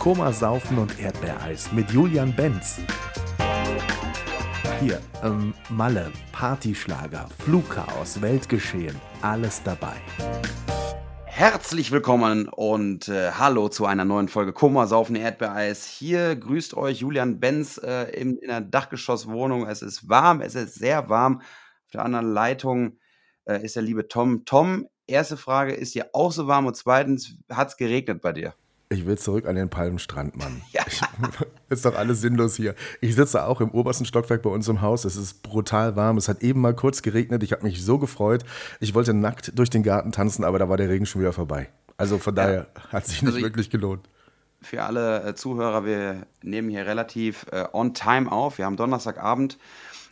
Koma Saufen und Erdbeereis mit Julian Benz. Hier, ähm, Malle, Partyschlager, Flugchaos, Weltgeschehen, alles dabei. Herzlich willkommen und äh, hallo zu einer neuen Folge Koma Saufen Erdbeereis. Hier grüßt euch Julian Benz äh, in, in einer Dachgeschosswohnung. Es ist warm, es ist sehr warm. Auf der anderen Leitung äh, ist der liebe Tom. Tom, erste Frage, ist dir auch so warm? Und zweitens, hat es geregnet bei dir? Ich will zurück an den Palmenstrand, Mann. Ja. Ich, ist doch alles sinnlos hier. Ich sitze auch im obersten Stockwerk bei uns im Haus. Es ist brutal warm. Es hat eben mal kurz geregnet. Ich habe mich so gefreut. Ich wollte nackt durch den Garten tanzen, aber da war der Regen schon wieder vorbei. Also von ja. daher hat sich nicht also wirklich gelohnt. Für alle äh, Zuhörer, wir nehmen hier relativ äh, on time auf. Wir haben Donnerstagabend.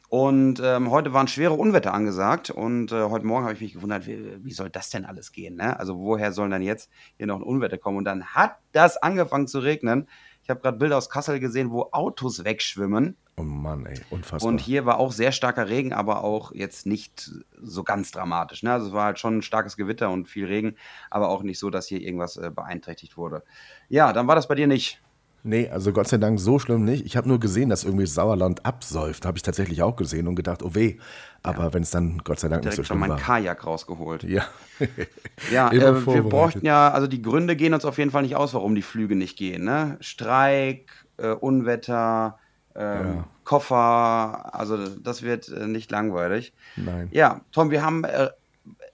Und ähm, heute waren schwere Unwetter angesagt und äh, heute Morgen habe ich mich gewundert, wie, wie, soll das denn alles gehen? Ne? Also woher soll dann jetzt hier noch ein Unwetter kommen? Und dann hat das angefangen zu regnen. Ich habe gerade Bilder aus Kassel gesehen, wo Autos wegschwimmen. Oh Mann, ey, unfassbar. Und hier war auch sehr starker Regen, aber auch jetzt nicht so ganz dramatisch. Ne? Also es war halt schon ein starkes Gewitter und viel Regen, aber auch nicht so, dass hier irgendwas äh, beeinträchtigt wurde. Ja, dann war das bei dir nicht. Nee, also Gott sei Dank so schlimm nicht. Ich habe nur gesehen, dass irgendwie Sauerland absäuft. Habe ich tatsächlich auch gesehen und gedacht, oh weh. Aber ja. wenn es dann Gott sei Dank Direkt nicht so schlimm war. mein Kajak rausgeholt. Ja. ja, äh, wir bräuchten ja, also die Gründe gehen uns auf jeden Fall nicht aus, warum die Flüge nicht gehen. Ne? Streik, äh, Unwetter, äh, ja. Koffer, also das wird äh, nicht langweilig. Nein. Ja, Tom, wir haben äh,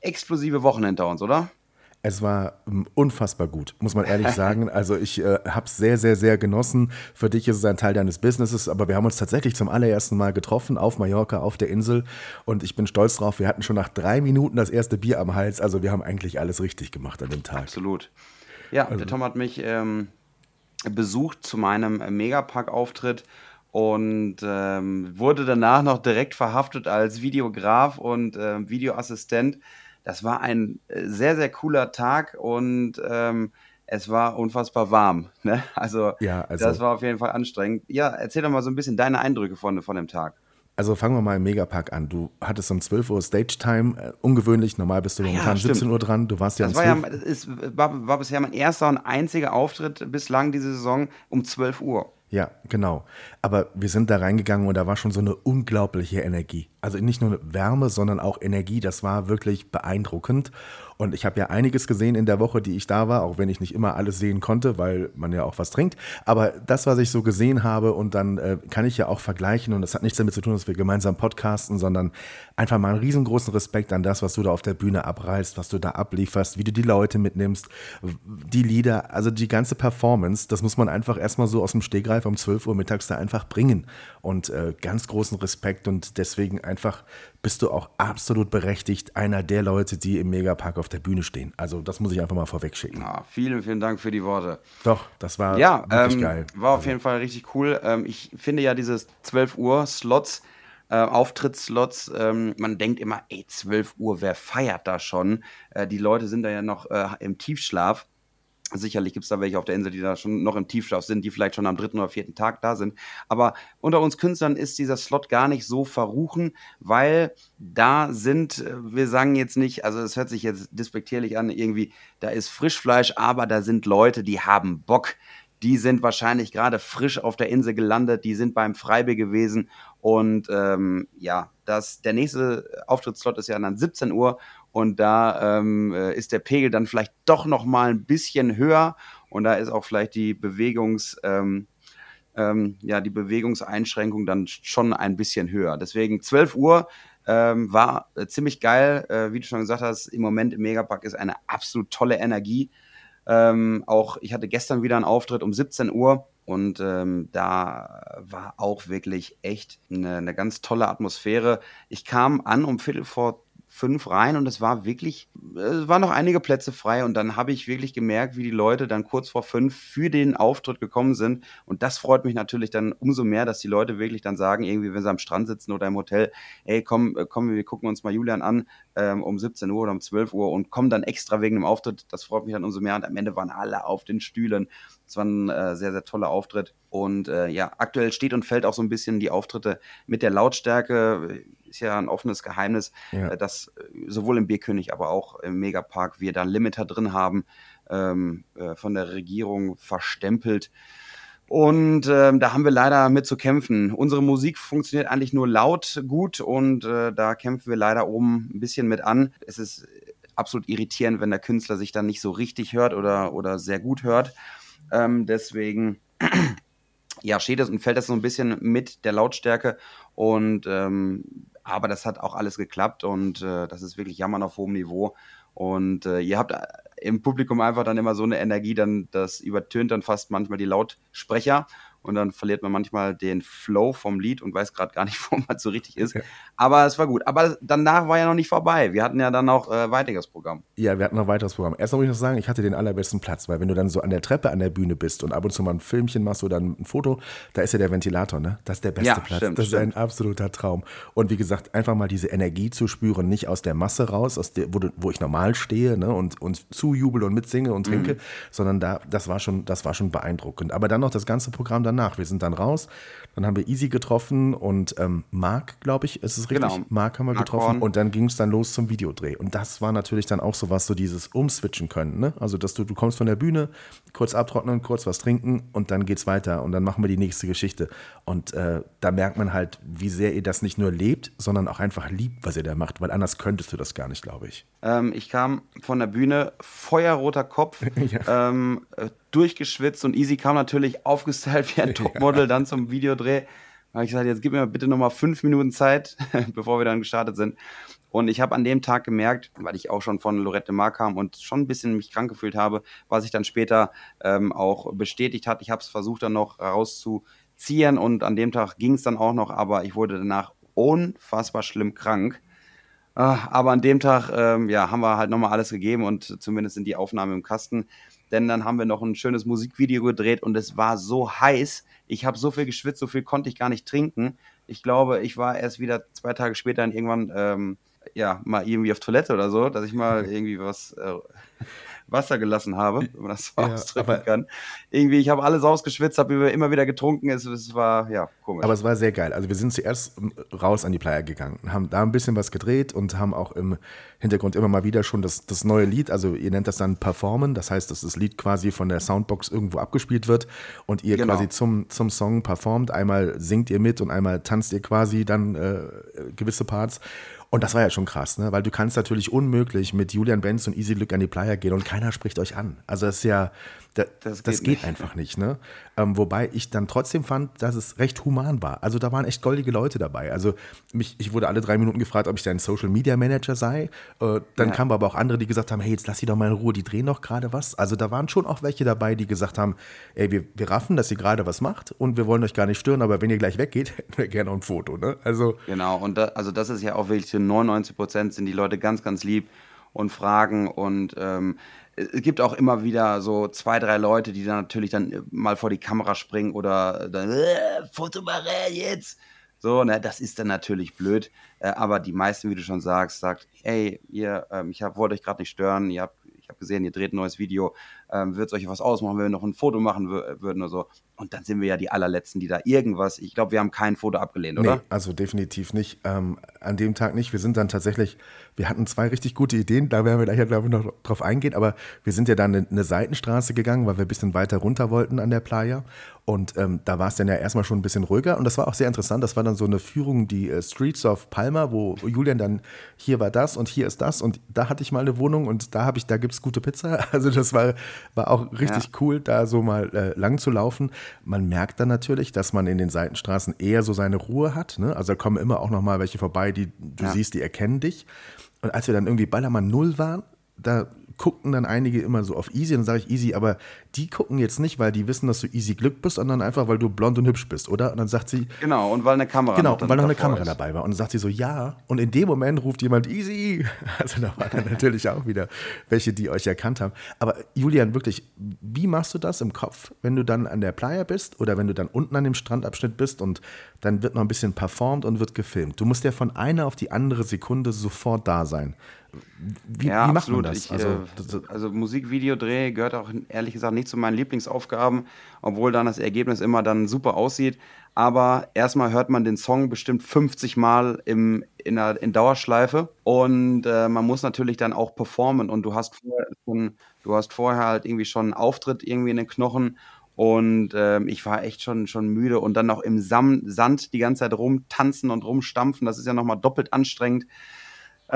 explosive Wochen hinter uns, oder? Es war ähm, unfassbar gut, muss man ehrlich sagen. Also ich äh, habe es sehr, sehr, sehr genossen. Für dich ist es ein Teil deines Businesses, aber wir haben uns tatsächlich zum allerersten Mal getroffen auf Mallorca, auf der Insel. Und ich bin stolz drauf, wir hatten schon nach drei Minuten das erste Bier am Hals. Also wir haben eigentlich alles richtig gemacht an dem Tag. Absolut. Ja, also. der Tom hat mich ähm, besucht zu meinem Megapack-Auftritt und ähm, wurde danach noch direkt verhaftet als Videograf und äh, Videoassistent das war ein äh, sehr, sehr cooler Tag und ähm, es war unfassbar warm. Ne? Also, ja, also, das war auf jeden Fall anstrengend. Ja, erzähl doch mal so ein bisschen deine Eindrücke von, von dem Tag. Also fangen wir mal im Megapack an. Du hattest um 12 Uhr Stage Time, äh, ungewöhnlich, normal bist du ah momentan ja, 17 Uhr dran, du warst ja das um war 12 ja, ist, war, war bisher mein erster und einziger Auftritt bislang diese Saison um 12 Uhr. Ja, genau. Aber wir sind da reingegangen und da war schon so eine unglaubliche Energie. Also nicht nur Wärme, sondern auch Energie. Das war wirklich beeindruckend. Und ich habe ja einiges gesehen in der Woche, die ich da war, auch wenn ich nicht immer alles sehen konnte, weil man ja auch was trinkt. Aber das, was ich so gesehen habe, und dann äh, kann ich ja auch vergleichen, und das hat nichts damit zu tun, dass wir gemeinsam podcasten, sondern einfach mal einen riesengroßen Respekt an das, was du da auf der Bühne abreißt, was du da ablieferst, wie du die Leute mitnimmst, die Lieder, also die ganze Performance, das muss man einfach erstmal so aus dem Stegreif um 12 Uhr mittags da einfach bringen. Und äh, ganz großen Respekt und deswegen einfach bist du auch absolut berechtigt, einer der Leute, die im Megapark auf der Bühne stehen. Also das muss ich einfach mal vorweg schicken. Ja, vielen, vielen Dank für die Worte. Doch, das war ja, wirklich ähm, geil. War auf also. jeden Fall richtig cool. Ähm, ich finde ja dieses 12 Uhr Slots, äh, Auftrittsslots, ähm, man denkt immer, ey, 12 Uhr, wer feiert da schon? Äh, die Leute sind da ja noch äh, im Tiefschlaf. Sicherlich gibt es da welche auf der Insel, die da schon noch im Tiefschlaf sind, die vielleicht schon am dritten oder vierten Tag da sind. Aber unter uns Künstlern ist dieser Slot gar nicht so verruchen, weil da sind, äh, wir sagen jetzt nicht, also es hört sich jetzt despektierlich an, irgendwie, da ist Frischfleisch, aber da sind Leute, die haben Bock. Die sind wahrscheinlich gerade frisch auf der Insel gelandet, die sind beim Freibier gewesen und ähm, ja, das, der nächste Auftrittsslot ist ja dann 17 Uhr und da ähm, äh, ist der Pegel dann vielleicht doch noch mal ein bisschen höher und da ist auch vielleicht die Bewegungs ähm, ähm, ja die Bewegungseinschränkung dann schon ein bisschen höher. Deswegen 12 Uhr ähm, war äh, ziemlich geil, äh, wie du schon gesagt hast. Im Moment im Megapack ist eine absolut tolle Energie. Ähm, auch ich hatte gestern wieder einen Auftritt um 17 Uhr und ähm, da war auch wirklich echt eine, eine ganz tolle Atmosphäre. Ich kam an um Viertel vor fünf rein und es war wirklich, es waren noch einige Plätze frei und dann habe ich wirklich gemerkt, wie die Leute dann kurz vor fünf für den Auftritt gekommen sind und das freut mich natürlich dann umso mehr, dass die Leute wirklich dann sagen, irgendwie, wenn sie am Strand sitzen oder im Hotel, ey, komm, äh, komm, wir gucken uns mal Julian an ähm, um 17 Uhr oder um 12 Uhr und kommen dann extra wegen dem Auftritt. Das freut mich dann umso mehr und am Ende waren alle auf den Stühlen. Es war ein äh, sehr, sehr toller Auftritt und äh, ja, aktuell steht und fällt auch so ein bisschen die Auftritte mit der Lautstärke ist ja ein offenes Geheimnis, ja. Äh, dass äh, sowohl im Bierkönig, aber auch im Megapark wir da Limiter drin haben. ähm, äh, von der Regierung verstempelt. Und ähm, da haben wir leider mit zu kämpfen. Unsere Musik funktioniert eigentlich nur laut gut und äh, da kämpfen wir leider oben ein bisschen mit an. Es ist absolut irritierend, wenn der Künstler sich dann nicht so richtig hört oder, oder sehr gut hört. Ähm, deswegen ja, steht es und fällt das so ein bisschen mit der Lautstärke. Und ähm, aber das hat auch alles geklappt und äh, das ist wirklich Jammern auf hohem Niveau. Und äh, ihr habt äh, im Publikum einfach dann immer so eine Energie, dann das übertönt dann fast manchmal die Lautsprecher und dann verliert man manchmal den Flow vom Lied und weiß gerade gar nicht, wo man so richtig ist. Ja. Aber es war gut. Aber danach war ja noch nicht vorbei. Wir hatten ja dann noch äh, weiteres Programm. Ja, wir hatten noch weiteres Programm. Erst muss ich noch sagen, ich hatte den allerbesten Platz, weil wenn du dann so an der Treppe an der Bühne bist und ab und zu mal ein Filmchen machst oder ein Foto, da ist ja der Ventilator, ne? Das ist der beste ja, Platz. Stimmt, das ist stimmt. ein absoluter Traum. Und wie gesagt, einfach mal diese Energie zu spüren, nicht aus der Masse raus, aus der, wo, du, wo ich normal stehe ne? und, und zujubel und mitsinge und trinke, mhm. sondern da, das war schon, das war schon beeindruckend. Aber dann noch das ganze Programm danach. Wir sind dann raus, dann haben wir Easy getroffen und ähm, Mark, glaube ich, ist es richtig? Genau. Mark haben wir Mark getroffen Horn. und dann ging es dann los zum Videodreh. Und das war natürlich dann auch so was, so dieses Umswitchen können. Ne? Also, dass du, du kommst von der Bühne, kurz abtrocknen, kurz was trinken und dann geht's weiter und dann machen wir die nächste Geschichte. Und äh, da merkt man halt, wie sehr ihr das nicht nur lebt, sondern auch einfach liebt, was ihr da macht, weil anders könntest du das gar nicht, glaube ich. Ähm, ich kam von der Bühne, feuerroter Kopf, ja. ähm, äh, durchgeschwitzt und Easy kam natürlich aufgestylt wie ein Topmodel ja. dann zum Videodreh. Da habe ich gesagt, jetzt gib mir bitte nochmal fünf Minuten Zeit, bevor wir dann gestartet sind. Und ich habe an dem Tag gemerkt, weil ich auch schon von Lorette Mar kam und schon ein bisschen mich krank gefühlt habe, was sich dann später ähm, auch bestätigt hat. Ich habe es versucht dann noch rauszuziehen und an dem Tag ging es dann auch noch, aber ich wurde danach unfassbar schlimm krank. Ah, aber an dem Tag ähm, ja, haben wir halt nochmal alles gegeben und zumindest sind die Aufnahmen im Kasten denn dann haben wir noch ein schönes Musikvideo gedreht und es war so heiß. Ich habe so viel geschwitzt, so viel konnte ich gar nicht trinken. Ich glaube, ich war erst wieder zwei Tage später irgendwann ähm, ja mal irgendwie auf Toilette oder so, dass ich mal irgendwie was äh, Wasser gelassen habe, wenn man das so ja, ausdrücken kann. Irgendwie, ich habe alles ausgeschwitzt, habe immer wieder getrunken. Es, es, war, ja, komisch. Aber es war sehr geil. Also wir sind zuerst raus an die Playa gegangen, haben da ein bisschen was gedreht und haben auch im Hintergrund immer mal wieder schon das, das neue Lied, also ihr nennt das dann Performen, das heißt, dass das Lied quasi von der Soundbox irgendwo abgespielt wird und ihr genau. quasi zum, zum Song performt. Einmal singt ihr mit und einmal tanzt ihr quasi dann äh, gewisse Parts. Und das war ja schon krass, ne? weil du kannst natürlich unmöglich mit Julian Benz und Easy Glück an die Playa gehen und keiner spricht euch an. Also das ist ja, da, das, geht, das geht nicht. einfach nicht. Ne? Ähm, wobei ich dann trotzdem fand, dass es recht human war. Also da waren echt goldige Leute dabei. Also mich, ich wurde alle drei Minuten gefragt, ob ich dein Social Media Manager sei. Äh, dann ja. kamen aber auch andere, die gesagt haben, hey, jetzt lass sie doch mal in Ruhe, die drehen doch gerade was. Also da waren schon auch welche dabei, die gesagt haben, ey, wir, wir raffen, dass ihr gerade was macht und wir wollen euch gar nicht stören, aber wenn ihr gleich weggeht, hätten wir gerne ein Foto. Ne? Also, genau, und da, also das ist ja auch wirklich zu 99 Prozent sind die Leute ganz, ganz lieb und fragen und ähm, es gibt auch immer wieder so zwei, drei Leute, die dann natürlich dann mal vor die Kamera springen oder dann, äh, Foto machen jetzt. So, ne, das ist dann natürlich blöd. Äh, aber die meisten, wie du schon sagst, sagt, hey, ihr, ähm, ich hab, wollte euch gerade nicht stören, ihr habt, ich habe gesehen, ihr dreht ein neues Video, ähm, wird euch was ausmachen, wenn wir noch ein Foto machen würden oder so. Und dann sind wir ja die allerletzten, die da irgendwas, ich glaube, wir haben kein Foto abgelehnt, oder? Nee, also definitiv nicht. Ähm, an dem Tag nicht. Wir sind dann tatsächlich, wir hatten zwei richtig gute Ideen, da werden wir gleich, glaube ich, noch drauf eingehen, aber wir sind ja dann eine, eine Seitenstraße gegangen, weil wir ein bisschen weiter runter wollten an der Playa. Und ähm, da war es dann ja erstmal schon ein bisschen ruhiger und das war auch sehr interessant. Das war dann so eine Führung, die äh, Streets of Palma, wo Julian dann, hier war das und hier ist das und da hatte ich mal eine Wohnung und da habe ich, da gibt es gute Pizza. Also das war, war auch richtig ja. cool, da so mal äh, lang zu laufen. Man merkt dann natürlich, dass man in den Seitenstraßen eher so seine Ruhe hat. Ne? Also da kommen immer auch noch mal welche vorbei, die du ja. siehst, die erkennen dich. Und als wir dann irgendwie Ballermann Null waren, da guckten dann einige immer so auf Easy. Und dann sage ich Easy, aber die gucken jetzt nicht, weil die wissen, dass du Easy Glück bist, sondern einfach, weil du blond und hübsch bist, oder? Und dann sagt sie. Genau, und weil eine Kamera Genau, weil noch eine Kamera ist. dabei war. Und dann sagt sie so, ja. Und in dem Moment ruft jemand Easy. Also da waren dann natürlich auch wieder welche, die euch erkannt haben. Aber Julian, wirklich, wie machst du das im Kopf, wenn du dann an der Playa bist oder wenn du dann unten an dem Strandabschnitt bist und dann wird noch ein bisschen performt und wird gefilmt? Du musst ja von einer auf die andere Sekunde sofort da sein. Wie, ja, wie macht absolut. man das? Ich, Also, äh, das, also Musikvideodreh gehört auch ehrlich gesagt nicht zu meinen Lieblingsaufgaben, obwohl dann das Ergebnis immer dann super aussieht. Aber erstmal hört man den Song bestimmt 50 Mal im, in, der, in Dauerschleife. Und äh, man muss natürlich dann auch performen. Und du hast vorher schon, du hast vorher halt irgendwie schon einen Auftritt irgendwie in den Knochen. Und ähm, ich war echt schon, schon müde. Und dann noch im Sam Sand die ganze Zeit rumtanzen und rumstampfen, das ist ja nochmal doppelt anstrengend.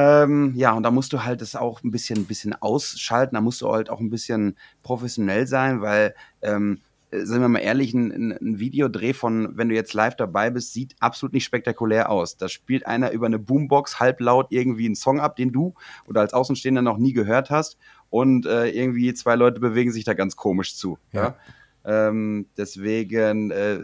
Ähm, ja, und da musst du halt das auch ein bisschen, ein bisschen ausschalten, da musst du halt auch ein bisschen professionell sein, weil, ähm, äh, sind wir mal ehrlich, ein, ein, ein Videodreh von, wenn du jetzt live dabei bist, sieht absolut nicht spektakulär aus. Da spielt einer über eine Boombox halblaut irgendwie einen Song ab, den du oder als Außenstehender noch nie gehört hast und äh, irgendwie zwei Leute bewegen sich da ganz komisch zu. Ja. Ja. Ähm, deswegen äh,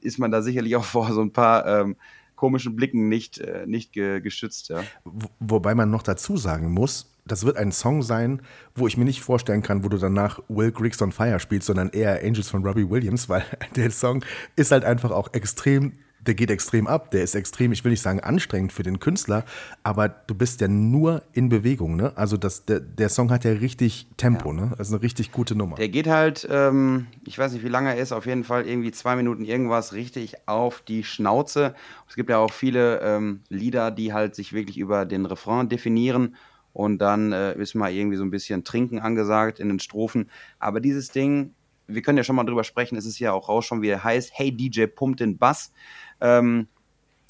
ist man da sicherlich auch vor so ein paar ähm, komischen Blicken nicht, äh, nicht ge geschützt. Ja. wo- wobei man noch dazu sagen muss, das wird ein Song sein, wo ich mir nicht vorstellen kann, wo du danach Will Griggs on Fire spielst, sondern eher Angels von Robbie Williams, weil der Song ist halt einfach auch extrem, der geht extrem ab, der ist extrem, ich will nicht sagen anstrengend für den Künstler, aber du bist ja nur in Bewegung, ne? Also das, der, der Song hat ja richtig Tempo, ne? Also eine richtig gute Nummer. Der geht halt, ähm, ich weiß nicht, wie lange er ist, auf jeden Fall irgendwie zwei Minuten irgendwas richtig auf die Schnauze. Es gibt ja auch viele ähm, Lieder, die halt sich wirklich über den Refrain definieren und dann äh, ist mal irgendwie so ein bisschen Trinken angesagt in den Strophen. Aber dieses Ding, wir können ja schon mal drüber sprechen, es ist ja auch raus schon, wie er heißt, Hey DJ, pumpt den Bass. Ähm,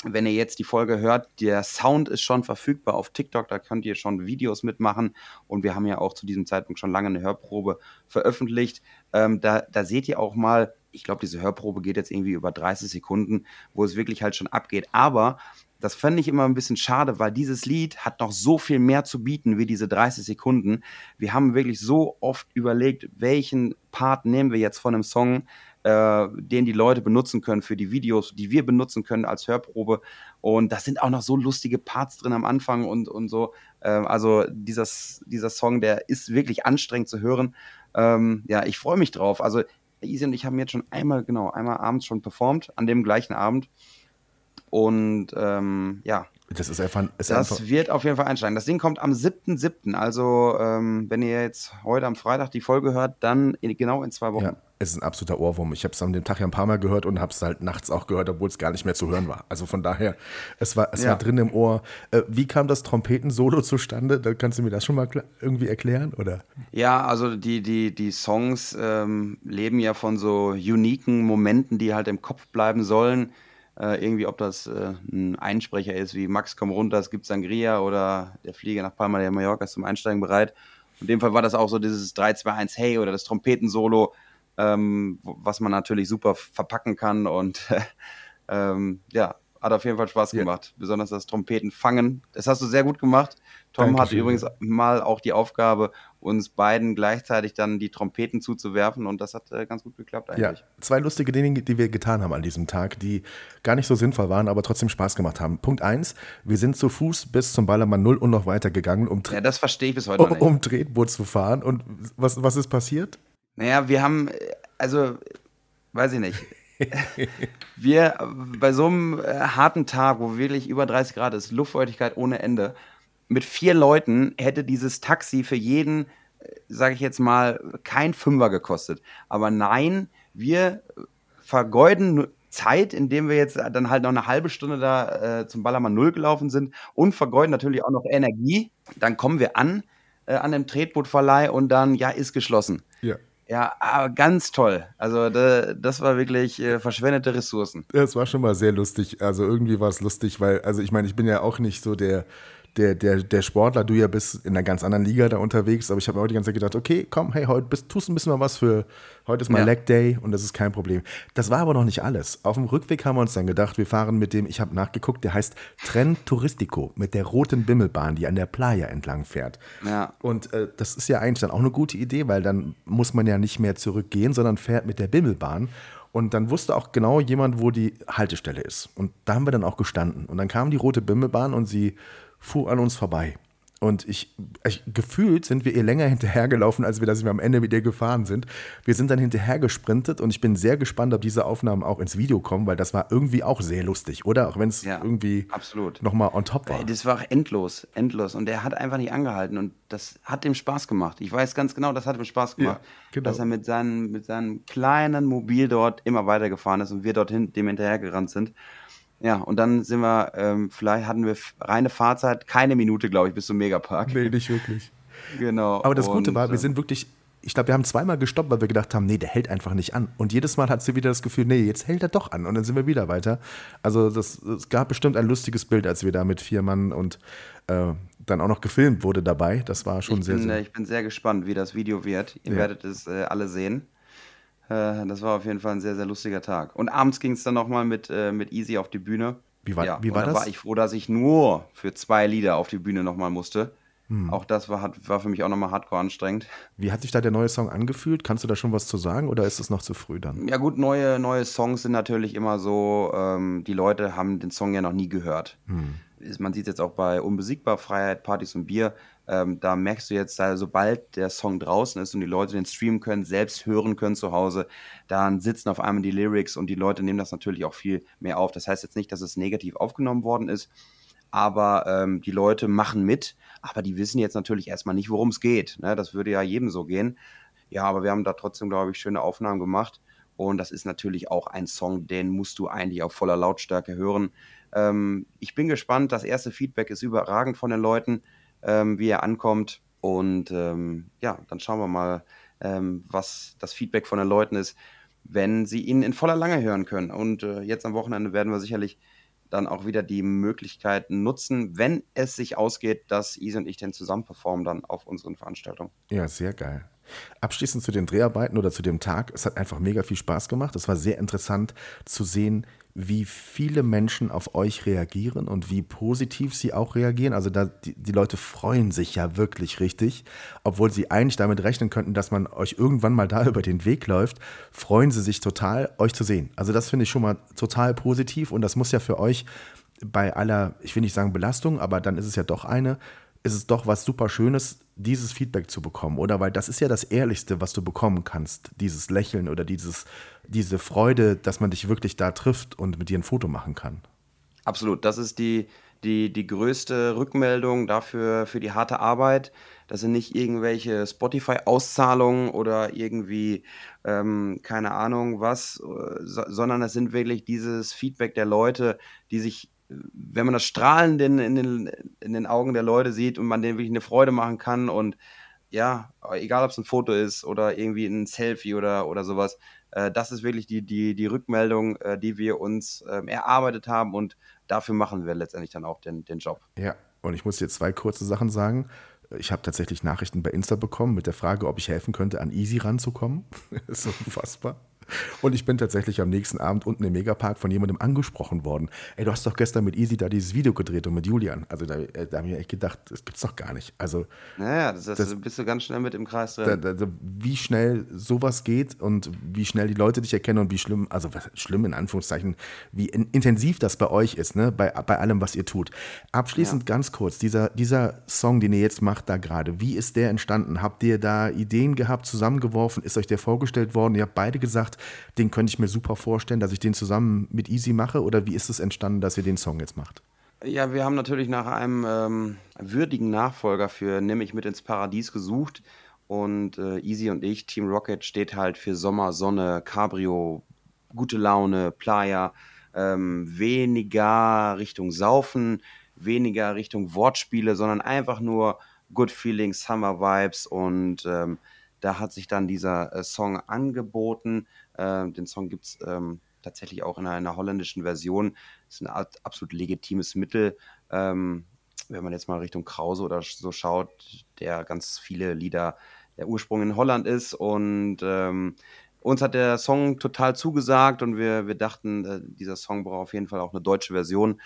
wenn ihr jetzt die Folge hört, der Sound ist schon verfügbar auf TikTok, da könnt ihr schon Videos mitmachen und wir haben ja auch zu diesem Zeitpunkt schon lange eine Hörprobe veröffentlicht. Ähm, da, da seht ihr auch mal, ich glaube, diese Hörprobe geht jetzt irgendwie über 30 Sekunden, wo es wirklich halt schon abgeht. Aber das fände ich immer ein bisschen schade, weil dieses Lied hat noch so viel mehr zu bieten wie diese 30 Sekunden. Wir haben wirklich so oft überlegt, welchen Part nehmen wir jetzt von einem Song, äh, den die Leute benutzen können für die Videos, die wir benutzen können als Hörprobe. Und da sind auch noch so lustige Parts drin am Anfang und, und so. Ähm, also dieses, dieser Song, der ist wirklich anstrengend zu hören. Ähm, ja, ich freue mich drauf. Also Easy und ich haben jetzt schon einmal, genau, einmal abends schon performt, an dem gleichen Abend. Und ähm, ja, Das ist einfach, ist das einfach wird auf jeden Fall einsteigen. Das Ding kommt am 7.7. Also, ähm, wenn ihr jetzt heute am Freitag die Folge hört, dann in, genau in zwei Wochen. Ja, es ist ein absoluter Ohrwurm. Ich habe es an dem Tag ja ein paar Mal gehört und habe es halt nachts auch gehört, obwohl es gar nicht mehr zu hören war. Also von daher, es war, es Ja. war drin im Ohr. Äh, wie kam das Trompetensolo zustande? Da kannst du mir das schon mal irgendwie erklären, oder? Ja, also die, die, die Songs ähm, leben ja von so uniken Momenten, die halt im Kopf bleiben sollen. Äh, irgendwie, ob das äh, ein Einsprecher ist, wie Max, komm runter, es gibt Sangria oder der Flieger nach Palma de Mallorca ist zum Einsteigen bereit. In dem Fall war das auch so dieses 3, 2, 1, hey oder das Trompetensolo, ähm, was man natürlich super verpacken kann und ähm, ja, hat auf jeden Fall Spaß Ja. gemacht. Besonders das Trompetenfangen. Das hast du sehr gut gemacht. Tom hatte Dankeschön. übrigens mal auch die Aufgabe, uns beiden gleichzeitig dann die Trompeten zuzuwerfen und das hat äh, ganz gut geklappt Ja, eigentlich. zwei lustige Dinge, die wir getan haben an diesem Tag, die gar nicht so sinnvoll waren, aber trotzdem Spaß gemacht haben. Punkt eins, wir sind zu Fuß bis zum Ballermann 0 und noch weiter gegangen, um, Ja, das verstehe ich bis heute noch um, nicht. um Tretboot zu fahren. Und was, was ist passiert? Naja, wir haben, äh, also, weiß ich nicht. wir bei so einem äh, harten Tag, wo wirklich über 30 Grad ist, Luftfeuchtigkeit ohne Ende, mit vier Leuten hätte dieses Taxi für jeden, sage ich jetzt mal, kein Fünfer gekostet. Aber nein, wir vergeuden Zeit, indem wir jetzt dann halt noch eine halbe Stunde da äh, zum Ballermann Null gelaufen sind und vergeuden natürlich auch noch Energie. Dann kommen wir an äh, an dem Tretbootverleih und dann, ja, ist geschlossen. Ja. Ja, aber ganz toll. Also da, das war wirklich äh, verschwendete Ressourcen. Es war schon mal sehr lustig. Also irgendwie war es lustig, weil, also ich meine, ich bin ja auch nicht so der, der, der, der Sportler, du ja bist in einer ganz anderen Liga da unterwegs, aber ich habe mir heute die ganze Zeit gedacht, okay, komm, hey, heute bist, tust ein bisschen mal was für, heute ist mal Ja. Leg Day und das ist kein Problem. Das war aber noch nicht alles. Auf dem Rückweg haben wir uns dann gedacht, wir fahren mit dem, ich habe nachgeguckt, der heißt Tren Turistico mit der roten Bimmelbahn, die an der Playa entlang fährt. Ja. Und äh, das ist ja eigentlich dann auch eine gute Idee, weil dann muss man ja nicht mehr zurückgehen, sondern fährt mit der Bimmelbahn. Und dann wusste auch genau jemand, wo die Haltestelle ist. Und da haben wir dann auch gestanden. Und dann kam die rote Bimmelbahn und sie fuhr an uns vorbei. Und ich, ich, gefühlt sind wir ihr länger hinterhergelaufen, als wir, dass wir am Ende mit ihr gefahren sind. Wir sind dann hinterher gesprintet und ich bin sehr gespannt, ob diese Aufnahmen auch ins Video kommen, weil das war irgendwie auch sehr lustig, oder? Auch wenn es ja, irgendwie nochmal on top war. Das war endlos, endlos. Und er hat einfach nicht angehalten und das hat ihm Spaß gemacht. Ich weiß ganz genau, das hat ihm Spaß gemacht, ja, genau. dass er mit, seinen, mit seinem kleinen Mobil dort immer weitergefahren ist und wir dorthin dem hinterhergerannt sind. Ja, und dann sind wir, ähm, vielleicht hatten wir reine Fahrzeit, keine Minute, glaube ich, bis zum Megapark. Nee, nicht wirklich. Genau. Aber das Gute war, wir äh, sind wirklich, ich glaube, wir haben zweimal gestoppt, weil wir gedacht haben, nee, der hält einfach nicht an. Und jedes Mal hat sie wieder das Gefühl, nee, jetzt hält er doch an. Und dann sind wir wieder weiter. Also das, es gab bestimmt ein lustiges Bild, als wir da mit vier Mann und äh, dann auch noch gefilmt wurde dabei. Das war schon ich sehr, bin, sehr. Äh, ich bin sehr gespannt, wie das Video wird. Ihr ja. werdet es äh, alle sehen. Äh, das war auf jeden Fall ein sehr, sehr lustiger Tag. Und abends ging es dann nochmal mit, äh, mit Easy auf die Bühne. Wie war, ja, wie war das? war ich froh, dass ich nur für zwei Lieder auf die Bühne nochmal musste. Hm. Auch das war, war für mich auch nochmal hardcore anstrengend. Wie hat sich da der neue Song angefühlt? Kannst du da schon was zu sagen oder ist es noch zu früh dann? Ja gut, neue, neue Songs sind natürlich immer so, ähm, die Leute haben den Song ja noch nie gehört. Hm. Man sieht jetzt auch bei Unbesiegbar, Freiheit, Partys und Bier, ähm, da merkst du jetzt, da, sobald der Song draußen ist und die Leute den streamen können, selbst hören können zu Hause, dann sitzen auf einmal die Lyrics und die Leute nehmen das natürlich auch viel mehr auf. Das heißt jetzt nicht, dass es negativ aufgenommen worden ist, aber ähm, die Leute machen mit, aber die wissen jetzt natürlich erstmal nicht, worum es geht. Ne? Das würde ja jedem so gehen. Ja, aber wir haben da trotzdem, glaube ich, schöne Aufnahmen gemacht. Und das ist natürlich auch ein Song, den musst du eigentlich auf voller Lautstärke hören. Ähm, ich bin gespannt. Das erste Feedback ist überragend von den Leuten ähm, wie er ankommt. Und ähm, ja, dann schauen wir mal, ähm, was das Feedback von den Leuten ist, wenn sie ihn in voller Lange hören können. Und äh, jetzt am Wochenende werden wir sicherlich dann auch wieder die Möglichkeit nutzen, wenn es sich ausgeht, dass Easy und ich den zusammen performen dann auf unseren Veranstaltungen. Ja, sehr geil. Abschließend zu den Dreharbeiten oder zu dem Tag. Es hat einfach mega viel Spaß gemacht. Es war sehr interessant zu sehen, wie viele Menschen auf euch reagieren und wie positiv sie auch reagieren. Also da, die, die, Leute freuen sich ja wirklich richtig, obwohl sie eigentlich damit rechnen könnten, dass man euch irgendwann mal da über den Weg läuft, freuen sie sich total, euch zu sehen. Also das finde ich schon mal total positiv und das muss ja für euch bei aller, ich will nicht sagen Belastung, aber dann ist es ja doch eine, ist es doch was super Schönes, dieses Feedback zu bekommen, oder? Weil das ist ja das Ehrlichste, was du bekommen kannst. Dieses Lächeln oder dieses, diese Freude, dass man dich wirklich da trifft und mit dir ein Foto machen kann. Absolut. Das ist die, die, die größte Rückmeldung dafür, für die harte Arbeit. Das sind nicht irgendwelche Spotify-Auszahlungen oder irgendwie, ähm, keine Ahnung was, äh, sondern es sind wirklich dieses Feedback der Leute, die sich wenn man das Strahlen in, in, den, in den Augen der Leute sieht und man denen wirklich eine Freude machen kann und ja, egal ob es ein Foto ist oder irgendwie ein Selfie oder, oder sowas, äh, das ist wirklich die, die, die Rückmeldung, äh, die wir uns äh, erarbeitet haben und dafür machen wir letztendlich dann auch den, den Job. Ja, und ich muss dir zwei kurze Sachen sagen. Ich habe tatsächlich Nachrichten bei Insta bekommen mit der Frage, ob ich helfen könnte, an Easy ranzukommen. das ist unfassbar. Und ich bin tatsächlich am nächsten Abend unten im Megapark von jemandem angesprochen worden. Ey, du hast doch gestern mit Easy da dieses Video gedreht und mit Julian. Also da, äh, da habe ich echt gedacht, das gibt's doch gar nicht. Also naja, das, das, bist du ganz schnell mit im Kreis drin. Da, da, wie schnell sowas geht und wie schnell die Leute dich erkennen und wie schlimm, also was, schlimm in Anführungszeichen, wie in, intensiv das bei euch ist, ne? bei, bei allem, was ihr tut. Abschließend ja. ganz kurz, dieser, dieser Song, den ihr jetzt macht da gerade, wie ist der entstanden? Habt ihr da Ideen gehabt, zusammengeworfen? Ist euch der vorgestellt worden? Ihr habt beide gesagt, den könnte ich mir super vorstellen, dass ich den zusammen mit Easy mache? Oder wie ist es entstanden, dass ihr den Song jetzt macht? Ja, wir haben natürlich nach einem ähm, würdigen Nachfolger für Nämlich mit ins Paradies gesucht. Und äh, Easy und ich, Team Rocket, steht halt für Sommer, Sonne, Cabrio, gute Laune, Playa, ähm, weniger Richtung Saufen, weniger Richtung Wortspiele, sondern einfach nur Good Feelings, Summer Vibes und ähm, da hat sich dann dieser äh, Song angeboten. Äh, den Song gibt es ähm, tatsächlich auch in einer, einer, holländischen Version. Das ist ein absolut legitimes Mittel. Ähm, wenn man jetzt mal Richtung Krause oder so schaut, der ganz viele Lieder der Ursprung in Holland ist. Und ähm, uns hat der Song total zugesagt und wir, wir dachten, äh, dieser Song braucht auf jeden Fall auch eine deutsche Version.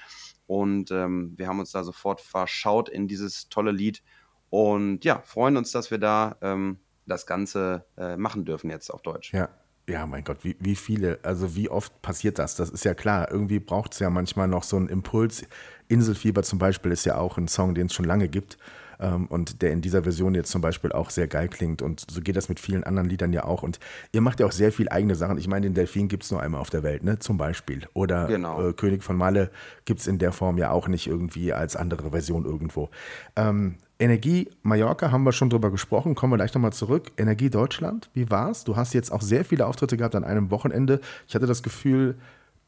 Und ähm, wir haben uns da sofort verschaut in dieses tolle Lied. Und ja, freuen uns, dass wir da ähm, das Ganze äh, machen dürfen jetzt auf Deutsch. Ja. Ja, mein Gott, wie, wie viele, also wie oft passiert das? Das ist ja klar, irgendwie braucht es ja manchmal noch so einen Impuls. Inselfieber zum Beispiel ist ja auch ein Song, den es schon lange gibt. ähm, und der in dieser Version jetzt zum Beispiel auch sehr geil klingt. Und so geht das mit vielen anderen Liedern ja auch. Und ihr macht ja auch sehr viel eigene Sachen. Ich meine, den Delfin gibt es nur einmal auf der Welt, ne? Zum Beispiel. Oder genau. äh, König von Malle gibt es in der Form ja auch nicht irgendwie als andere Version irgendwo. Ähm, Energie Mallorca haben wir schon drüber gesprochen, kommen wir gleich nochmal zurück. Energie Deutschland, wie war's? Du hast jetzt auch sehr viele Auftritte gehabt an einem Wochenende. Ich hatte das Gefühl,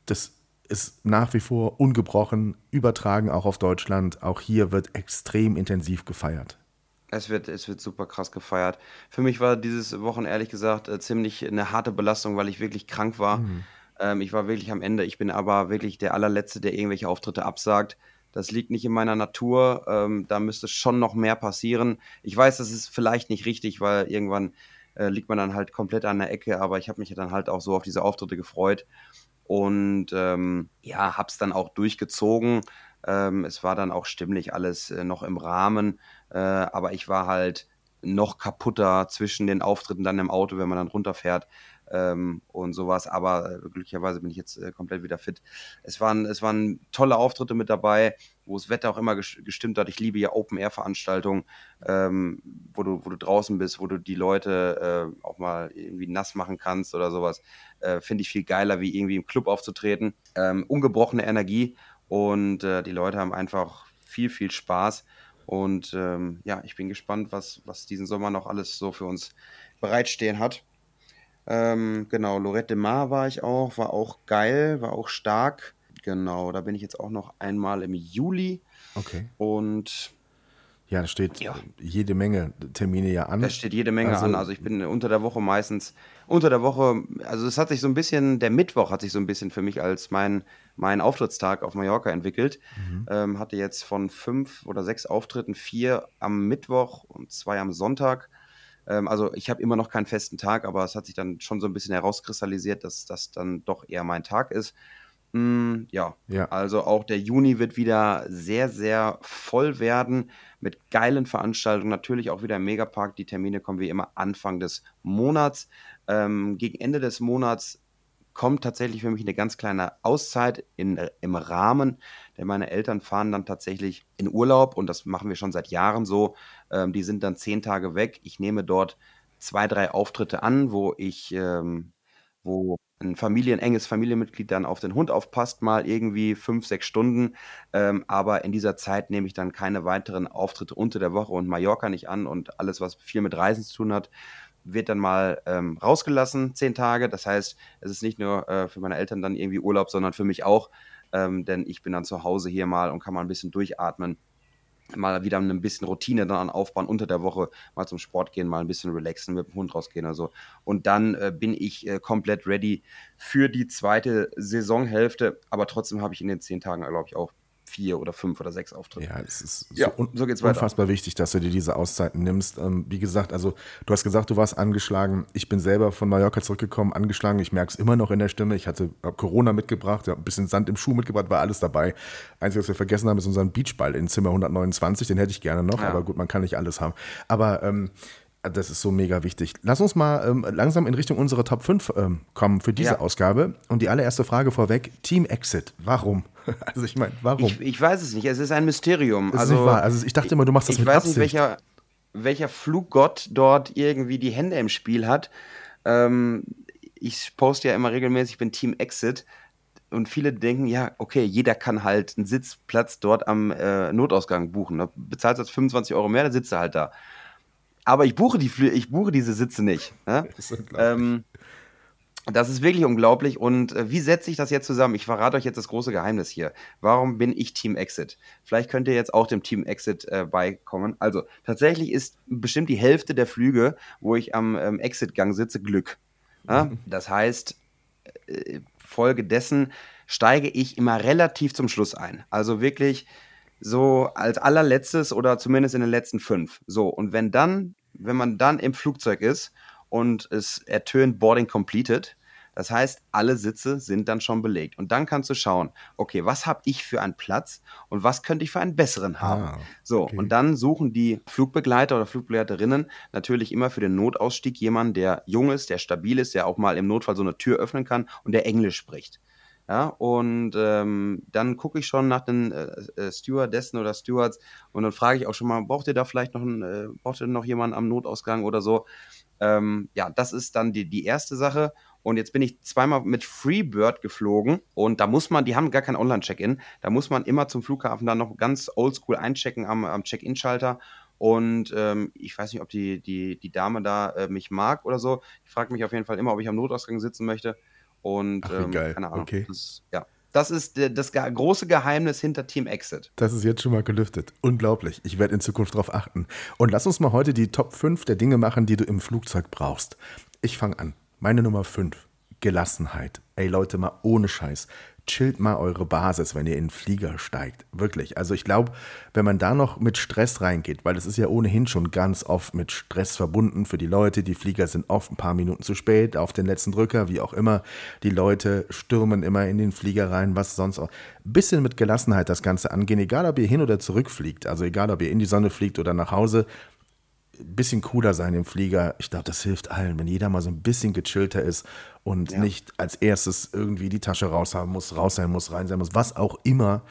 das ist nach wie vor ungebrochen übertragen, auch auf Deutschland. Auch hier wird extrem intensiv gefeiert. Es wird, es wird super krass gefeiert. Für mich war dieses Wochen ehrlich gesagt äh, ziemlich eine harte Belastung, weil ich wirklich krank war. Mhm. Ähm, ich war wirklich am Ende. Ich bin aber wirklich der allerletzte, der irgendwelche Auftritte absagt. Das liegt nicht in meiner Natur. Ähm, da müsste schon noch mehr passieren. Ich weiß, das ist vielleicht nicht richtig, weil irgendwann äh, liegt man dann halt komplett an der Ecke. Aber ich habe mich dann halt auch so auf diese Auftritte gefreut und ähm, ja, habe es dann auch durchgezogen. Ähm, es war dann auch stimmlich alles äh, noch im Rahmen, äh, aber ich war halt noch kaputter zwischen den Auftritten dann im Auto, wenn man dann runterfährt ähm, und sowas. Aber äh, glücklicherweise bin ich jetzt äh, komplett wieder fit. Es waren, es waren tolle Auftritte mit dabei, wo das Wetter auch immer gestimmt hat. Ich liebe ja Open-Air-Veranstaltungen, ähm, wo, du, wo du draußen bist, wo du die Leute äh, auch mal irgendwie nass machen kannst oder sowas. Äh, Finde ich viel geiler, wie irgendwie im Club aufzutreten. Ähm, ungebrochene Energie und äh, die Leute haben einfach viel, viel Spaß. Und ähm, ja, ich bin gespannt, was, was diesen Sommer noch alles so für uns bereitstehen hat. Ähm, genau, Lorette de Mar war ich auch, war auch geil, war auch stark. Genau, da bin ich jetzt auch noch einmal im Juli. Okay. Und ja, da steht ja. jede Menge Termine ja an. Da steht jede Menge also, an. Also ich bin unter der Woche meistens, unter der Woche, also es hat sich so ein bisschen, der Mittwoch hat sich so ein bisschen für mich als mein, mein Auftrittstag auf Mallorca entwickelt. Mhm. Ähm, hatte jetzt von fünf oder sechs Auftritten vier am Mittwoch und zwei am Sonntag. Ähm, also ich habe immer noch keinen festen Tag, aber es hat sich dann schon so ein bisschen herauskristallisiert, dass das dann doch eher mein Tag ist. Mm, ja. ja, also auch der Juni wird wieder sehr, sehr voll werden mit geilen Veranstaltungen. Natürlich auch wieder im Megapark. Die Termine kommen wie immer Anfang des Monats. Ähm, gegen Ende des Monats kommt tatsächlich für mich eine ganz kleine Auszeit in, äh, im Rahmen, denn meine Eltern fahren dann tatsächlich in Urlaub und das machen wir schon seit Jahren so. Ähm, die sind dann zehn Tage weg. Ich nehme dort zwei, drei Auftritte an, wo ich, ähm, wo ein Familien, enges Familienmitglied dann auf den Hund aufpasst, mal irgendwie fünf, sechs Stunden. Ähm, aber in dieser Zeit nehme ich dann keine weiteren Auftritte unter der Woche und Mallorca nicht an und alles, was viel mit Reisen zu tun hat, wird dann mal ähm, rausgelassen, zehn Tage. Das heißt, es ist nicht nur äh, für meine Eltern dann irgendwie Urlaub, sondern für mich auch, ähm, denn ich bin dann zu Hause hier mal und kann mal ein bisschen durchatmen, mal wieder ein bisschen Routine dann aufbauen unter der Woche, mal zum Sport gehen, mal ein bisschen relaxen, mit dem Hund rausgehen oder so. Und dann äh, bin ich äh, komplett ready für die zweite Saisonhälfte, aber trotzdem habe ich in den zehn Tagen, glaube ich, auch vier oder fünf oder sechs Auftritte. Ja, es ist ja, so, un so geht's unfassbar wichtig, dass du dir diese Auszeiten nimmst. Ähm, wie gesagt, also du hast gesagt, du warst angeschlagen. Ich bin selber von Mallorca zurückgekommen, angeschlagen. Ich merke es immer noch in der Stimme. Ich hatte Corona mitgebracht, ja, ein bisschen Sand im Schuh mitgebracht, war alles dabei. Einzige, was wir vergessen haben, ist unseren Beachball in Zimmer 129. Den hätte ich gerne noch, ja. aber gut, man kann nicht alles haben. Aber ähm, das ist so mega wichtig. Lass uns mal ähm, langsam in Richtung unserer Top 5 ähm, kommen für diese ja. Ausgabe. Und die allererste Frage vorweg: Team Exit. Warum? Also, ich meine, warum? Ich, ich, weiß es nicht. Es ist ein Mysterium. Das also, also, ich dachte immer, du machst das mit Absicht. Ich weiß nicht, welcher, welcher Fluggott dort irgendwie die Hände im Spiel hat. Ähm, ich poste ja immer regelmäßig, ich bin Team Exit. Und viele denken, ja, okay, jeder kann halt einen Sitzplatz dort am äh, Notausgang buchen. Da bezahlst du 25 Euro mehr, dann sitzt du halt da aber ich buche, die, ich buche diese Sitze nicht. Ne? Das, ist ähm, das ist wirklich unglaublich. Und äh, wie setze ich das jetzt zusammen? Ich verrate euch jetzt das große Geheimnis hier. Warum bin ich Team Exit? Vielleicht könnt ihr jetzt auch dem Team Exit äh, beikommen. Also, tatsächlich ist bestimmt die Hälfte der Flüge, wo ich am ähm, Exit-Gang sitze, Glück. Ja? Mhm. Das heißt, äh, Folge dessen steige ich immer relativ zum Schluss ein. Also wirklich so als allerletztes oder zumindest in den letzten fünf. So, und wenn dann, wenn man dann im Flugzeug ist und es ertönt Boarding completed, das heißt, alle Sitze sind dann schon belegt. Und dann kannst du schauen, okay, was habe ich für einen Platz und was könnte ich für einen besseren haben? Ah, so, okay. und dann suchen die Flugbegleiter oder Flugbegleiterinnen natürlich immer für den Notausstieg jemanden, der jung ist, der stabil ist, der auch mal im Notfall so eine Tür öffnen kann und der Englisch spricht. Ja, und ähm, dann gucke ich schon nach den äh, äh, Stewardessen oder Stewards und dann frage ich auch schon mal, braucht ihr da vielleicht noch einen, äh, braucht ihr noch jemanden am Notausgang oder so? Ähm, ja, das ist dann die, die erste Sache. Und jetzt bin ich zweimal mit Freebird geflogen und da muss man, die haben gar kein Online-Check-In, da muss man immer zum Flughafen dann noch ganz oldschool einchecken am, am Check-In-Schalter. Und ähm, ich weiß nicht, ob die, die, die Dame da äh, mich mag oder so. Ich frage mich auf jeden Fall immer, ob ich am Notausgang sitzen möchte. Und Ach, ähm, geil. keine Ahnung. Okay. Das, ja. das ist das große Geheimnis hinter Team Exit. Das ist jetzt schon mal gelüftet. Unglaublich. Ich werde in Zukunft darauf achten. Und lass uns mal heute die Top 5 der Dinge machen, die du im Flugzeug brauchst. Ich fange an. Meine Nummer 5. Gelassenheit. Ey Leute, mal ohne Scheiß. Chillt mal eure Basis, wenn ihr in den Flieger steigt. Wirklich. Also ich glaube, wenn man da noch mit Stress reingeht, weil es ist ja ohnehin schon ganz oft mit Stress verbunden für die Leute. Die Flieger sind oft ein paar Minuten zu spät auf den letzten Drücker, wie auch immer. Die Leute stürmen immer in den Flieger rein, was sonst auch. Bisschen mit Gelassenheit das Ganze angehen, egal ob ihr hin oder zurück fliegt. Also egal ob ihr in die Sonne fliegt oder nach Hause bisschen cooler sein im Flieger. Ich glaube, das hilft allen, wenn jeder mal so ein bisschen gechillter ist und Ja. nicht als erstes irgendwie die Tasche raus haben muss, raus sein muss, rein sein muss, was auch immer,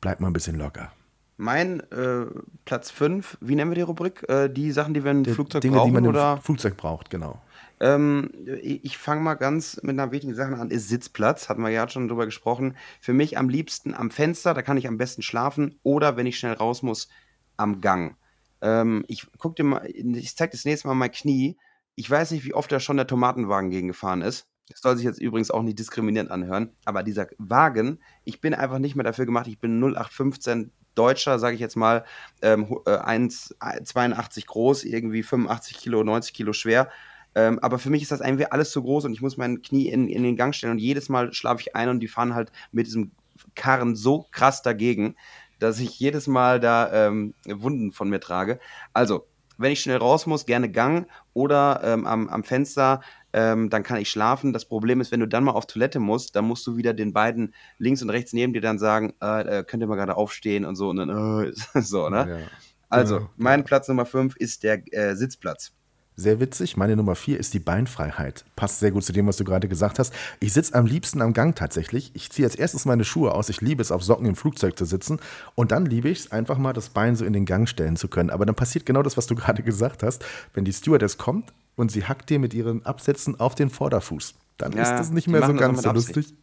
bleibt mal ein bisschen locker. Mein äh, Platz 5, wie nennen wir die Rubrik? Äh, die Sachen, die wir im Flugzeug Dinge, brauchen? die man im oder? Flugzeug braucht, genau. Ähm, ich ich fange mal ganz mit einer wichtigen Sache an, ist Sitzplatz. Hatten wir ja schon drüber gesprochen. Für mich am liebsten am Fenster, da kann ich am besten schlafen. Oder wenn ich schnell raus muss, am Gang. Ähm, ich guck dir mal, ich zeig das nächste Mal mein Knie. Ich weiß nicht, wie oft da schon der Tomatenwagen gegengefahren ist. Das soll sich jetzt übrigens auch nicht diskriminierend anhören. Aber dieser Wagen, ich bin einfach nicht mehr dafür gemacht. Ich bin 0815 Deutscher, sage ich jetzt mal, ähm, hu- äh, 1, 82 groß, irgendwie 85 Kilo, 90 Kilo schwer. Ähm, aber für mich ist das irgendwie alles zu groß und ich muss mein Knie in, in den Gang stellen und jedes Mal schlafe ich ein und die fahren halt mit diesem Karren so krass dagegen, dass ich jedes Mal da ähm, Wunden von mir trage. Also, wenn ich schnell raus muss, gerne Gang oder ähm, am, am Fenster, ähm, dann kann ich schlafen. Das Problem ist, wenn du dann mal auf Toilette musst, dann musst du wieder den beiden links und rechts neben dir dann sagen, äh, äh, könnt ihr mal gerade aufstehen und so und dann äh, so, ne? Ja. Also, Genau, mein Platz Nummer 5 ist der äh, Sitzplatz. Sehr witzig. Meine Nummer vier ist die Beinfreiheit. Passt sehr gut zu dem, was du gerade gesagt hast. Ich sitze am liebsten am Gang tatsächlich. Ich ziehe als erstes meine Schuhe aus. Ich liebe es, auf Socken im Flugzeug zu sitzen. Und dann liebe ich es, einfach mal das Bein so in den Gang stellen zu können. Aber dann passiert genau das, was du gerade gesagt hast. Wenn die Stewardess kommt und sie hackt dir mit ihren Absätzen auf den Vorderfuß, dann Ja, ist das nicht die mehr so ganz so lustig.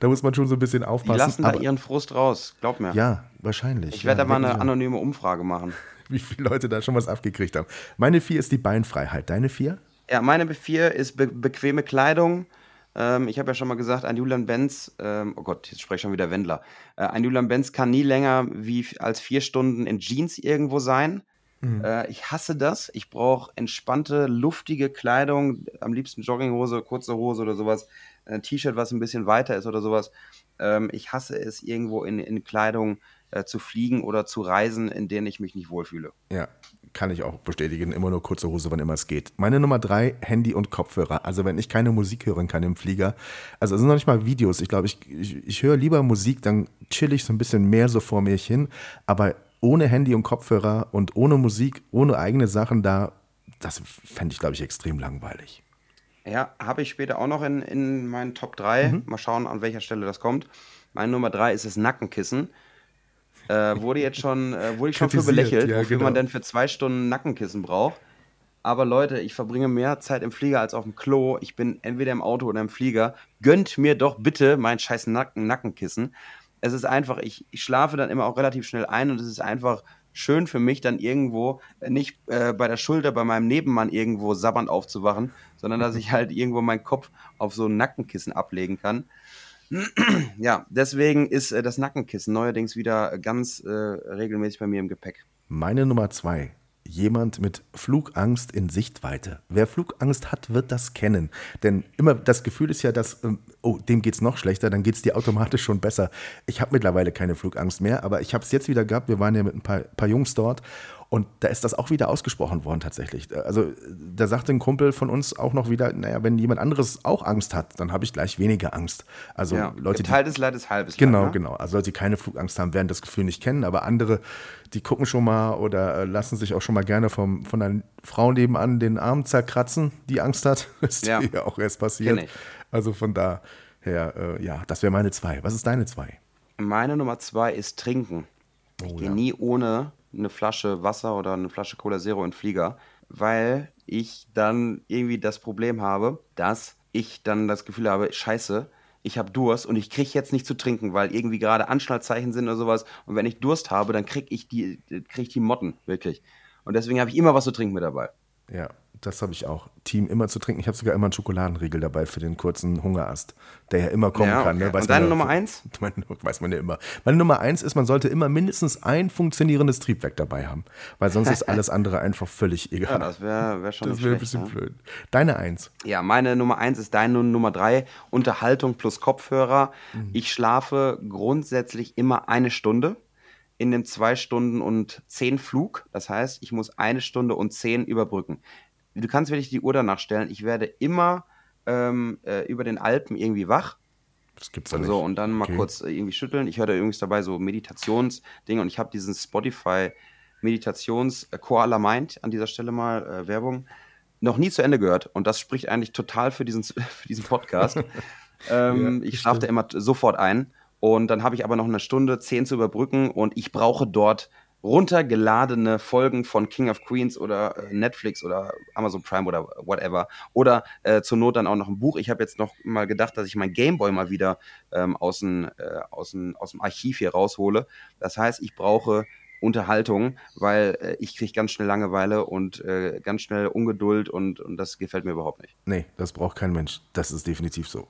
Da muss man schon so ein bisschen Die aufpassen. lassen da ihren Frust raus, glaub mir. ja, wahrscheinlich. ich werde ja, da mal eine anonyme Umfrage machen. Wie viele Leute da schon was abgekriegt haben. Meine vier ist die Beinfreiheit. Deine vier? Ja, meine vier ist be bequeme Kleidung. Ähm, ich habe ja schon mal gesagt, ein Julian Benz, ähm, oh Gott, jetzt spreche ich schon wieder Wendler. Äh, ein Julian Benz kann nie länger wie als vier Stunden in Jeans irgendwo sein. Äh, ich hasse das. Ich brauche entspannte, luftige Kleidung, am liebsten Jogginghose, kurze Hose oder sowas. Ein T-Shirt, was ein bisschen weiter ist oder sowas. Ähm, ich hasse es, irgendwo in, in Kleidung äh, zu fliegen oder zu reisen, in denen ich mich nicht wohlfühle. Ja, kann ich auch bestätigen. Immer nur kurze Hose, wann immer es geht. Meine Nummer drei, Handy und Kopfhörer. Also wenn ich keine Musik hören kann im Flieger, also es sind noch nicht mal Videos. Ich glaube, ich, ich, ich höre lieber Musik, dann chill ich so ein bisschen mehr so vor mir hin. Aber ohne Handy und Kopfhörer und ohne Musik, ohne eigene Sachen da, das fände ich, glaube ich, extrem langweilig. Ja, habe ich später auch noch in, in meinen Top 3. Mal schauen, an welcher Stelle das kommt. Meine Nummer 3 ist das Nackenkissen. Äh, wurde jetzt schon, äh, wurde ich schon für belächelt, ja, wofür genau. man denn für zwei Stunden Nackenkissen braucht. Aber Leute, ich verbringe mehr Zeit im Flieger als auf dem Klo. Ich bin entweder im Auto oder im Flieger. Gönnt mir doch bitte mein scheiß Nacken Nackenkissen. Es ist einfach, ich, ich schlafe dann immer auch relativ schnell ein und es ist einfach schön für mich, dann irgendwo äh, nicht äh, bei der Schulter bei meinem Nebenmann irgendwo sabbernd aufzuwachen, sondern dass ich halt irgendwo meinen Kopf auf so ein Nackenkissen ablegen kann. Ja, deswegen ist äh, das Nackenkissen neuerdings wieder ganz äh, regelmäßig bei mir im Gepäck. Meine Nummer zwei. Jemand mit Flugangst in Sichtweite. Wer Flugangst hat, wird das kennen. Denn immer das Gefühl ist ja, dass, ähm, oh, dem geht's noch schlechter, dann geht's dir automatisch schon besser. Ich habe mittlerweile keine Flugangst mehr, aber ich habe es jetzt wieder gehabt. Wir waren ja mit ein paar, paar Jungs dort und da ist das auch wieder ausgesprochen worden tatsächlich. Also da sagte ein Kumpel von uns auch noch wieder, naja, wenn jemand anderes auch Angst hat, dann habe ich gleich weniger Angst. Also Ja, Leute, die geteiltes Leid ist halbes Genau, Leid. ne? genau. Also Leute, die keine Flugangst haben, werden das Gefühl nicht kennen, aber andere, die gucken schon mal oder äh, lassen sich auch schon mal gerne vom, von einer Frau nebenan den Arm zerkratzen, die Angst hat. Ist Ja. dir auch erst passiert. Ich. Also von da, her, äh, ja, das wäre meine zwei. Was ist deine zwei? Meine Nummer zwei ist Trinken. Ich Oh, gehe ja. nie ohne eine Flasche Wasser oder eine Flasche Cola Zero in den Flieger, weil ich dann irgendwie das Problem habe, dass ich dann das Gefühl habe, scheiße, ich habe Durst und ich kriege jetzt nicht zu trinken, weil irgendwie gerade Anschnallzeichen sind oder sowas. Und wenn ich Durst habe, dann kriege ich die, krieg ich die Motten, wirklich. Und deswegen habe ich immer was zu trinken mit dabei. Ja, das habe ich auch. Team immer zu trinken. Ich habe sogar immer einen Schokoladenriegel dabei für den kurzen Hungerast, der ja immer kommen Ja, kann. Ne? okay. Weiß Und deine ja- Nummer eins? Meine, weiß man ja immer. Meine Nummer eins ist, man sollte immer mindestens ein funktionierendes Triebwerk dabei haben, weil sonst ist alles andere einfach völlig egal. Ja, das wäre wär schon das wäre ein bisschen ne? blöd. Deine eins. Ja, meine Nummer eins ist deine Nummer drei. Unterhaltung plus Kopfhörer. Ich schlafe grundsätzlich immer eine Stunde in dem zwei Stunden und zehn Flug. Das heißt, ich muss eine Stunde und zehn überbrücken. Du kannst wirklich die Uhr danach stellen. Ich werde immer ähm, äh, über den Alpen irgendwie wach. Das gibt's ja nicht. So, und dann mal Okay. kurz äh, irgendwie schütteln. Ich höre da übrigens dabei so Meditationsdinge und ich habe diesen Spotify Meditations äh, Koala Mind an dieser Stelle mal äh, Werbung noch nie zu Ende gehört und das spricht eigentlich total für diesen, für diesen Podcast. ähm, Ja, ich schlafe da immer sofort ein und dann habe ich aber noch eine Stunde, zehn zu überbrücken und ich brauche dort runtergeladene Folgen von King of Queens oder äh, Netflix oder Amazon Prime oder whatever. Oder äh, zur Not dann auch noch ein Buch. Ich habe jetzt noch mal gedacht, dass ich mein Gameboy mal wieder ähm, aus, dem, äh, aus, dem, aus dem Archiv hier raushole. Das heißt, ich brauche Unterhaltung, weil äh, ich kriege ganz schnell Langeweile und äh, ganz schnell Ungeduld und, und das gefällt mir überhaupt nicht. Nee, das braucht kein Mensch. Das ist definitiv so.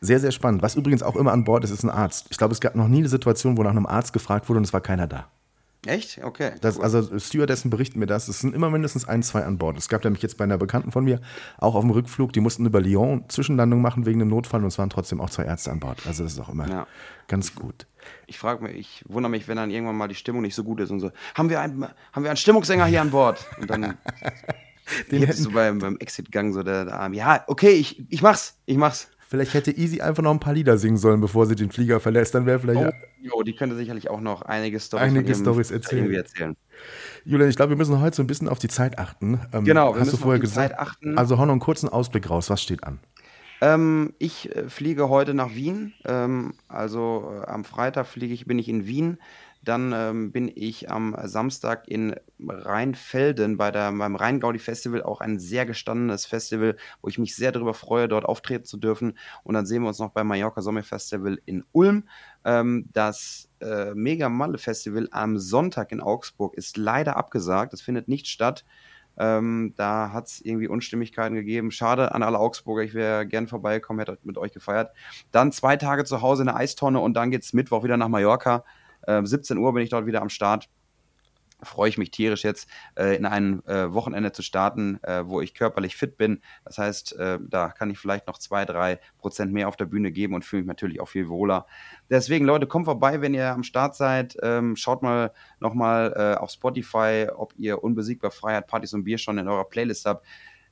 Sehr, sehr spannend. Was übrigens auch immer an Bord ist, ist ein Arzt. Ich glaube, es gab noch nie eine Situation, wo nach einem Arzt gefragt wurde und es war keiner da. Echt? Okay. Das, also Stewardessen berichten mir das. Es sind immer mindestens ein, zwei an Bord. Es gab nämlich jetzt bei einer Bekannten von mir, auch auf dem Rückflug, die mussten über Lyon Zwischenlandung machen wegen einem Notfall und es waren trotzdem auch zwei Ärzte an Bord. Also das ist auch immer Ja. ganz gut. Ich frage mich, ich wundere mich, wenn dann irgendwann mal die Stimmung nicht so gut ist und so. Haben wir einen, haben wir einen Stimmungssänger hier an Bord? Und dann Den hebt so beim, beim Exit-Gang so der, der Arm. Ja, okay, ich, ich mach's, ich mach's. Vielleicht hätte Easy einfach noch ein paar Lieder singen sollen, bevor sie den Flieger verlässt. Dann wäre vielleicht. Oh, jo, die könnte sicherlich auch noch einige Storys Einige Storys erzählen. erzählen. Julian, ich glaube, wir müssen heute so ein bisschen auf die Zeit achten. Ähm, Genau, wir hast du müssen vorher auf die gesagt. Zeit achten. Also hau noch einen kurzen Ausblick raus. Was steht an? Ähm, ich äh, fliege heute nach Wien. Ähm, also äh, am Freitag fliege ich, bin ich in Wien. Dann ähm, bin ich am Samstag in Rheinfelden bei der, beim Rheingaudi-Festival, auch ein sehr gestandenes Festival, wo ich mich sehr darüber freue, dort auftreten zu dürfen. Und dann sehen wir uns noch beim Mallorca Sommerfestival in Ulm. Ähm, das äh, Mega Malle Festival am Sonntag in Augsburg ist leider abgesagt. Es findet nicht statt. Ähm, da hat es irgendwie Unstimmigkeiten gegeben. Schade an alle Augsburger. Ich wäre gern vorbeigekommen, hätte mit euch gefeiert. Dann zwei Tage zu Hause in der Eistonne und dann geht es Mittwoch wieder nach Mallorca. Ähm, 17 Uhr bin ich dort wieder am Start. Freue ich mich tierisch jetzt äh, in ein äh, Wochenende zu starten, äh, wo ich körperlich fit bin. Das heißt, äh, da kann ich vielleicht noch zwei, drei Prozent mehr auf der Bühne geben und fühle mich natürlich auch viel wohler. Deswegen, Leute, kommt vorbei, wenn ihr am Start seid. Ähm, schaut mal nochmal äh, auf Spotify, ob ihr Unbesiegbar Freiheit, Partys und Bier schon in eurer Playlist habt.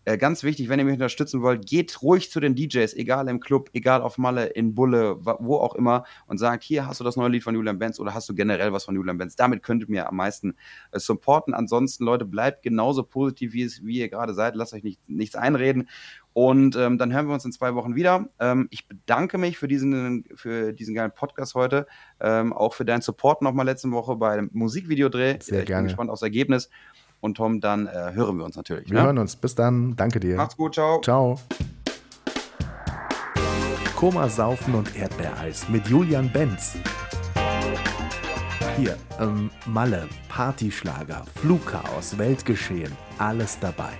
Äh, ganz wichtig, wenn ihr mich unterstützen wollt, geht ruhig zu den DJs, egal im Club, egal auf Malle, in Bulle, wo auch immer, und sagt, hier hast du das neue Lied von Julian Benz oder hast du generell was von Julian Benz. Damit könnt ihr mir am meisten äh, supporten. Ansonsten, Leute, bleibt genauso positiv, wie, es, wie ihr gerade seid. Lasst euch nicht, nichts einreden. Und ähm, dann hören wir uns in zwei Wochen wieder. Ähm, ich bedanke mich für diesen, für diesen geilen Podcast heute. Ähm, auch für deinen Support nochmal letzte Woche beim Musikvideodreh. Sehr ich gerne. bin gespannt aufs Ergebnis. Und Tom, dann äh, hören wir uns natürlich. Wir ne? hören uns. Bis dann. Danke dir. Macht's gut, ciao. Ciao. Koma Saufen und Erdbeereis mit Julian Benz. Hier, ähm, Malle, Partyschlager, Flugchaos, Weltgeschehen, alles dabei.